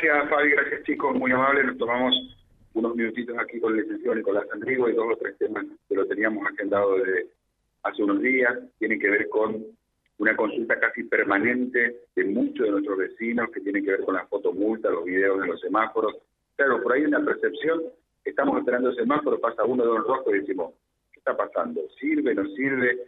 Gracias, Fabi, gracias chicos, muy amable. Nos tomamos unos minutitos aquí con el licenciado Nicolás Andrigo y dos o tres temas que lo teníamos agendado desde hace unos días. Tienen que ver con una consulta casi permanente de muchos de nuestros vecinos que tiene que ver con la fotomulta, los videos de los semáforos. Claro, por ahí una percepción, estamos esperando el semáforo, pasa uno de los rojos y decimos, ¿qué está pasando? ¿Sirve, no sirve?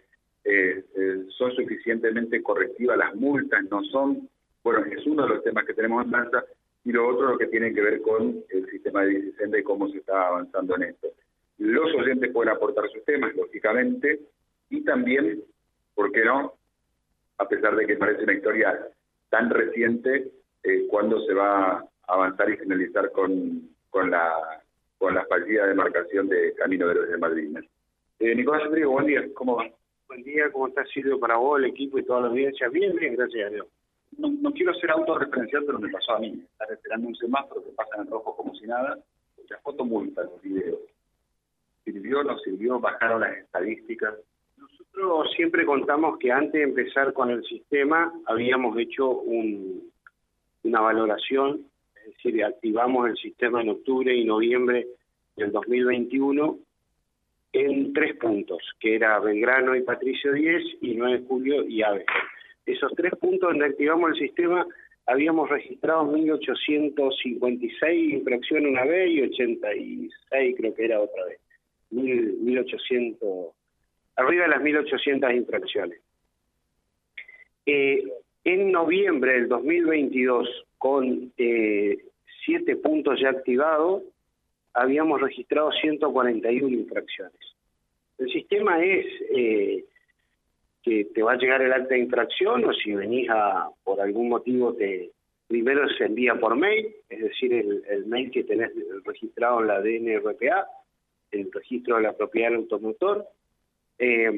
Eh, eh, ¿Son suficientemente correctivas las multas? ¿No son? Bueno, es uno de los temas que tenemos en danza y lo otro lo que tiene que ver con el sistema de Bicicenda y cómo se está avanzando en esto. Los oyentes pueden aportar sus temas, lógicamente, y también, ¿por qué no? A pesar de que parece una historia tan reciente, eh, cuándo se va a avanzar y finalizar con, con la con la fallida demarcación de Camino de los de Madrid. Eh, Nicolás Rodrigo, buen día, ¿cómo va? Buen día, ¿cómo está Silvio para vos, el equipo y toda la audiencia? Bien, bien, gracias a Dios no, quiero ser autorreferencial, pero me pasó a mí. Estar esperando un semáforo que pasa en rojo como si nada, la foto multa, los videos. ¿Sirvió no sirvió? ¿Bajaron las estadísticas? Nosotros siempre contamos que antes de empezar con el sistema habíamos hecho un, una valoración, es decir, activamos el sistema en octubre y noviembre del 2021 en tres puntos, que era Belgrano y Patricio 10 y 9 de julio y Ave esos tres puntos donde activamos el sistema, habíamos registrado 1.856 infracciones una vez y 86 creo que era otra vez. 1.800, arriba de las 1.800 infracciones. Eh, en noviembre del 2022, con eh, siete puntos ya activados, habíamos registrado 141 infracciones. El sistema es eh, que te va a llegar el acta de infracción o si venís a, por algún motivo, te primero se envía por mail, es decir, el, mail que tenés registrado en la DNRPA, el registro de la propiedad del automotor, eh,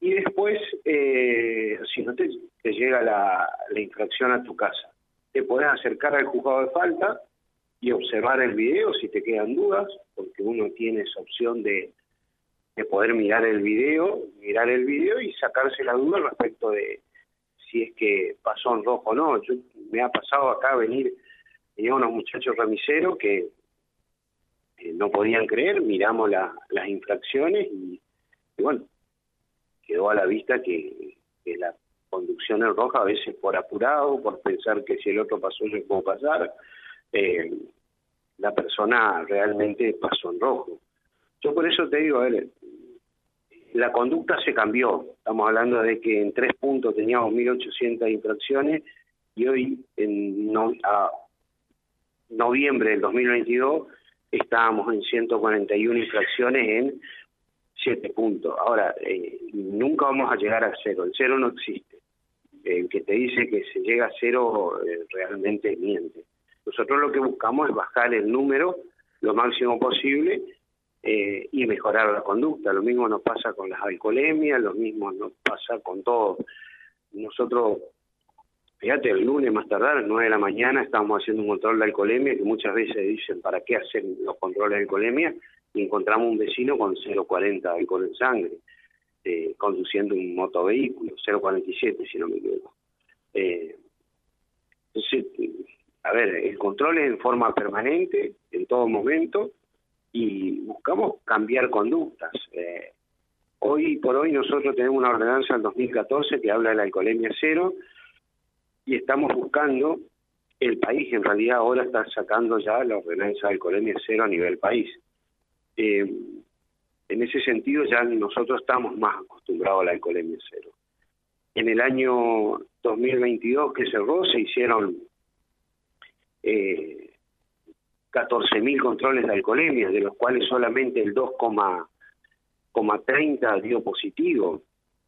y después, eh, si no te, te llega la, la, infracción a tu casa, te podés acercar al juzgado de falta y observar el video si te quedan dudas, porque uno tiene esa opción de de poder mirar el video, mirar el video y sacarse la duda respecto de si es que pasó en rojo o no. Yo, me ha pasado acá venir, tenía unos muchachos remiseros que no podían creer, miramos las infracciones y, bueno, quedó a la vista que, la conducción en roja a veces por apurado, por pensar que si el otro pasó yo puedo pasar, eh, la persona realmente pasó en rojo. Yo por eso te digo, a ver, la conducta se cambió. Estamos hablando de que en tres puntos teníamos 1.800 infracciones y hoy, en noviembre del 2022, estábamos en 141 infracciones en siete puntos. Ahora, eh, nunca vamos a llegar a cero. El cero no existe. El que te dice que se llega a cero eh, realmente miente. Nosotros lo que buscamos es bajar el número lo máximo posible eh, y mejorar la conducta. Lo mismo nos pasa con las alcoholemias, lo mismo nos pasa con todo. Nosotros, fíjate, el lunes más tardar, a las 9 de la mañana, estábamos haciendo un control de alcoholemia, que muchas veces dicen, ¿para qué hacer los controles de alcoholemia? Y encontramos un vecino con 0,40 de alcohol en sangre, eh, conduciendo un motovehículo, 0,47 si no me equivoco. Eh, entonces, a ver, el control es en forma permanente, en todo momento, y buscamos cambiar conductas. Eh, hoy por hoy nosotros tenemos una ordenanza del 2014 que habla de la alcoholemia cero y estamos buscando, el país en realidad ahora está sacando ya la ordenanza de alcoholemia cero a nivel país. Eh, en ese sentido ya nosotros estamos más acostumbrados a la alcoholemia cero. En el año 2022 que cerró se hicieron eh, 14.000 controles de alcoholemia, de los cuales solamente el 2,30 dio positivo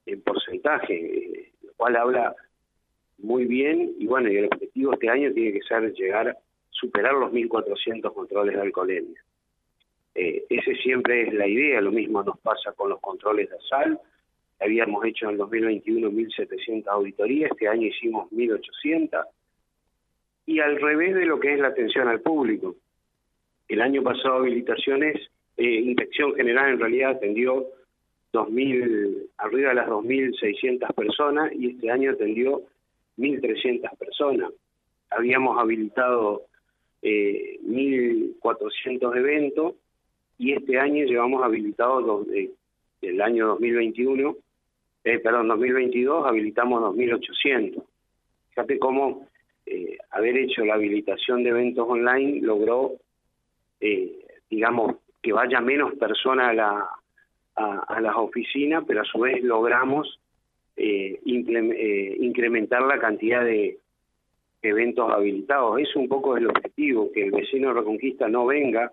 en porcentaje, lo cual habla muy bien y bueno, y el objetivo este año tiene que ser llegar superar los 1.400 controles de alcoholemia. Eh, ese siempre es la idea, lo mismo nos pasa con los controles de sal, habíamos hecho en el 2021 1.700 auditorías, este año hicimos 1.800, y al revés de lo que es la atención al público. El año pasado habilitaciones, eh, Inspección General en realidad atendió 2000, arriba de las 2.600 personas y este año atendió 1.300 personas. habíamos habilitado eh, 1.400 eventos y este año llevamos habilitados dos, eh, el año 2021, eh, perdón, 2022 habilitamos 2.800. Fíjate cómo eh, haber hecho la habilitación de eventos online logró, eh, digamos, que vaya menos personas a, la, a, las oficinas, pero a su vez logramos eh, eh, incrementar la cantidad de eventos habilitados. Es un poco el objetivo, que el vecino de Reconquista no venga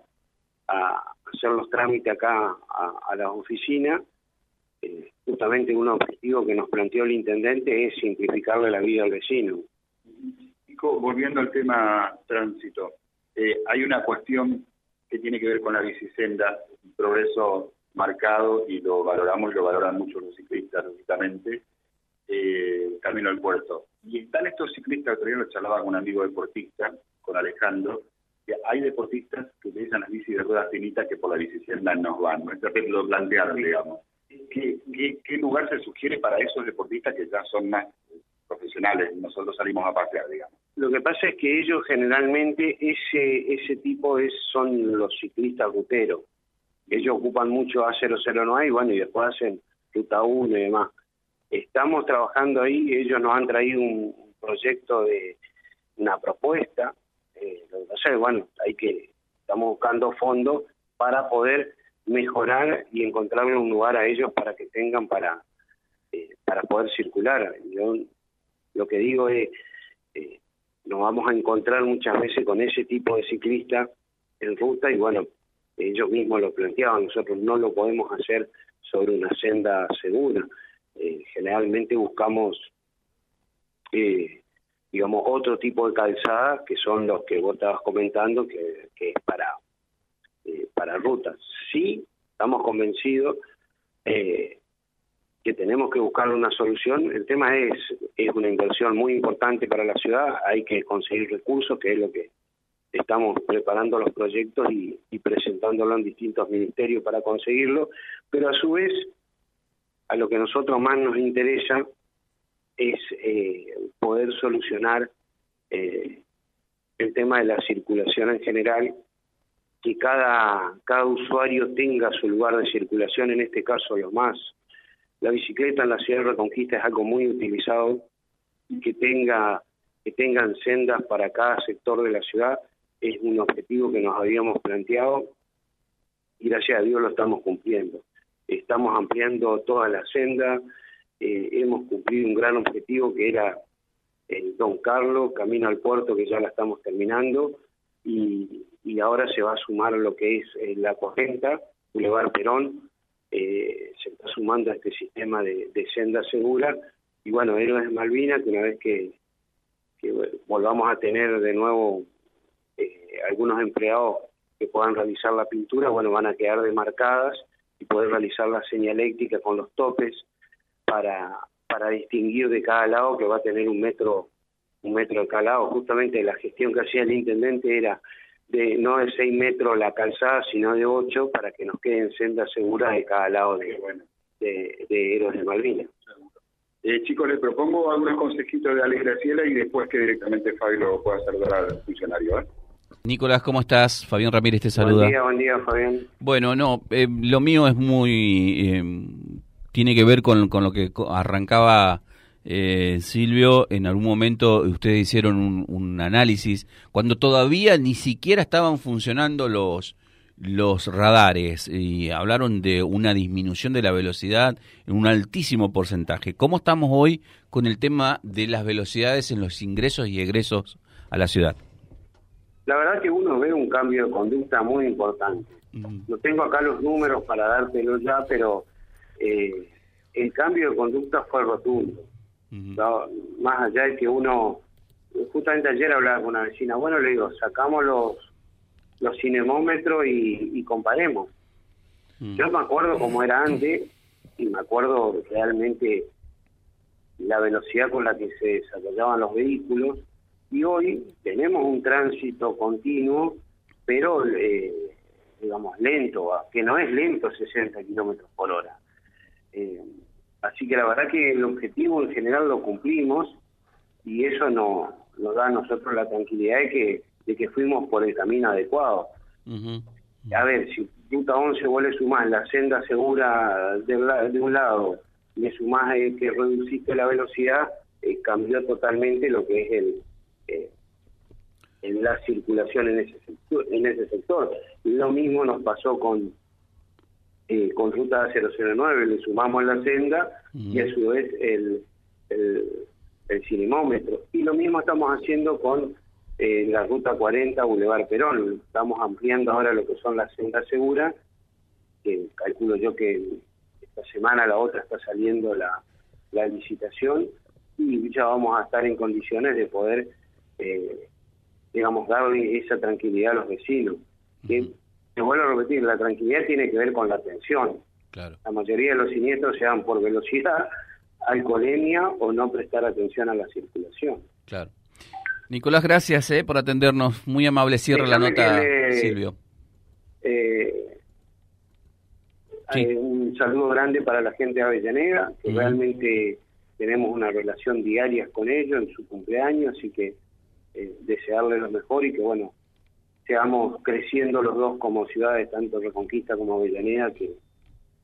a hacer los trámites acá a, las oficinas. Eh, justamente un objetivo que nos planteó el intendente es simplificarle la vida al vecino. volviendo al tema tránsito, eh, hay una cuestión que tiene que ver con la bicisenda, un progreso marcado y lo valoramos lo valoran mucho los ciclistas, lógicamente, eh, camino al puerto. Y están estos ciclistas, otro día lo charlaba con un amigo deportista, con Alejandro, que hay deportistas que utilizan las bicis de ruedas finitas que por la bicicenda nos van. ¿no? Entonces lo plantearon, digamos. ¿Qué, ¿Qué, qué, lugar se sugiere para esos deportistas que ya son más profesionales? Nosotros salimos a pasear, digamos. Lo que pasa es que ellos generalmente, ese ese tipo es son los ciclistas ruteros. Ellos ocupan mucho A009 y bueno, y después hacen Ruta 1 y demás. Estamos trabajando ahí, ellos nos han traído un proyecto de una propuesta. Eh, lo que pasa es, bueno, hay que, estamos buscando fondos para poder mejorar y encontrarle un lugar a ellos para que tengan para eh, para poder circular. Yo lo que digo es, nos vamos a encontrar muchas veces con ese tipo de ciclista en ruta y bueno, ellos mismos lo planteaban, nosotros no lo podemos hacer sobre una senda segura. Eh, generalmente buscamos, eh, digamos, otro tipo de calzada que son los que vos estabas comentando, que, que es para, eh, para rutas. Sí, estamos convencidos eh, que tenemos que buscar una solución. El tema es, es una inversión muy importante para la ciudad, hay que conseguir recursos, que es lo que estamos preparando los proyectos y, y presentándolo en distintos ministerios para conseguirlo, pero a su vez a lo que a nosotros más nos interesa es eh, poder solucionar eh, el tema de la circulación en general, que cada, cada usuario tenga su lugar de circulación, en este caso lo más. La bicicleta en la ciudad de Reconquista es algo muy utilizado, que tenga que tengan sendas para cada sector de la ciudad es un objetivo que nos habíamos planteado y gracias a Dios lo estamos cumpliendo. Estamos ampliando toda la senda, eh, hemos cumplido un gran objetivo que era el Don Carlos, camino al puerto, que ya la estamos terminando, y, ahora se va a sumar lo que es eh, la 40, Boulevard Perón, eh, se está sumando a este sistema de, de, senda segura, y bueno, Héroes Malvinas, que una vez que, volvamos a tener de nuevo eh, algunos empleados que puedan realizar la pintura, bueno, van a quedar demarcadas, y poder realizar la señaléctica con los topes para, para distinguir de cada lado que va a tener un metro un metro de cada lado. Justamente la gestión que hacía el intendente era de no de seis metros la calzada, sino de ocho, para que nos queden sendas seguras de cada lado de, de, de Héroes de Malvinas. Eh, chicos, les propongo algunos consejitos de Ale Graciela y después que directamente Fabio lo pueda saludar al funcionario. ¿eh? Nicolás, ¿cómo estás? Fabián Ramírez te saluda. Buen día, buen día, Fabián. Bueno, no, eh, lo mío es muy... Eh, tiene que ver con, con lo que arrancaba eh, Silvio. En algún momento ustedes hicieron un, un, análisis cuando todavía ni siquiera estaban funcionando los los radares y hablaron de una disminución de la velocidad en un altísimo porcentaje. ¿Cómo estamos hoy con el tema de las velocidades en los ingresos y egresos a la ciudad? la verdad que uno ve un cambio de conducta muy importante. No tengo acá los números para dártelo ya, pero eh, el cambio de conducta fue rotundo. Más allá de que uno, justamente ayer hablaba con una vecina, bueno, le digo, sacamos los, los cinemómetros y, y comparemos. Yo me acuerdo cómo era antes y me acuerdo realmente la velocidad con la que se desarrollaban los vehículos y hoy tenemos un tránsito continuo, pero eh, digamos lento, que no es lento 60 kilómetros por hora. Eh, así que la verdad que el objetivo en general lo cumplimos y eso no, nos da a nosotros la tranquilidad de que, de que fuimos por el camino adecuado. A ver, si Ruta 11 vos le sumás la senda segura de, de un lado, le sumás eh, que reduciste la velocidad, eh, cambió totalmente lo que es el eh, en la circulación en ese sector, en ese sector. Lo mismo nos pasó con eh, con ruta 009, le sumamos la senda y a su vez el, el, el cinemómetro. Y lo mismo estamos haciendo con eh, la ruta 40 Boulevard Perón. Estamos ampliando ahora lo que son las sendas seguras, que calculo yo que esta semana la otra está saliendo la, la licitación y ya vamos a estar en condiciones de poder, eh, digamos, darle esa tranquilidad a los vecinos. Que, te vuelvo a repetir, la tranquilidad tiene que ver con la atención. Claro. La mayoría de los siniestros se dan por velocidad, alcoholemia o no prestar atención a la circulación. Claro. Nicolás, gracias eh, por atendernos. Muy amable. Cierra la nota, Silvio. Eh, un saludo grande para la gente de Avellaneda, que realmente tenemos una relación diaria con ellos en su cumpleaños, así que eh, desearles lo mejor y que, bueno, seamos creciendo los dos como ciudades, tanto Reconquista como Avellaneda, que,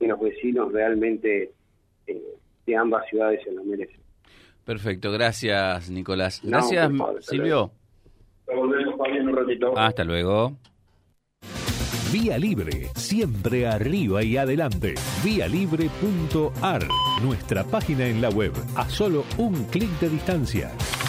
los vecinos realmente eh, de ambas ciudades se lo merecen. Perfecto, gracias Nicolás. Gracias Silvio. Hasta luego. Vía Libre, siempre arriba y adelante. Vialibre.ar, nuestra página en la web, a solo un clic de distancia.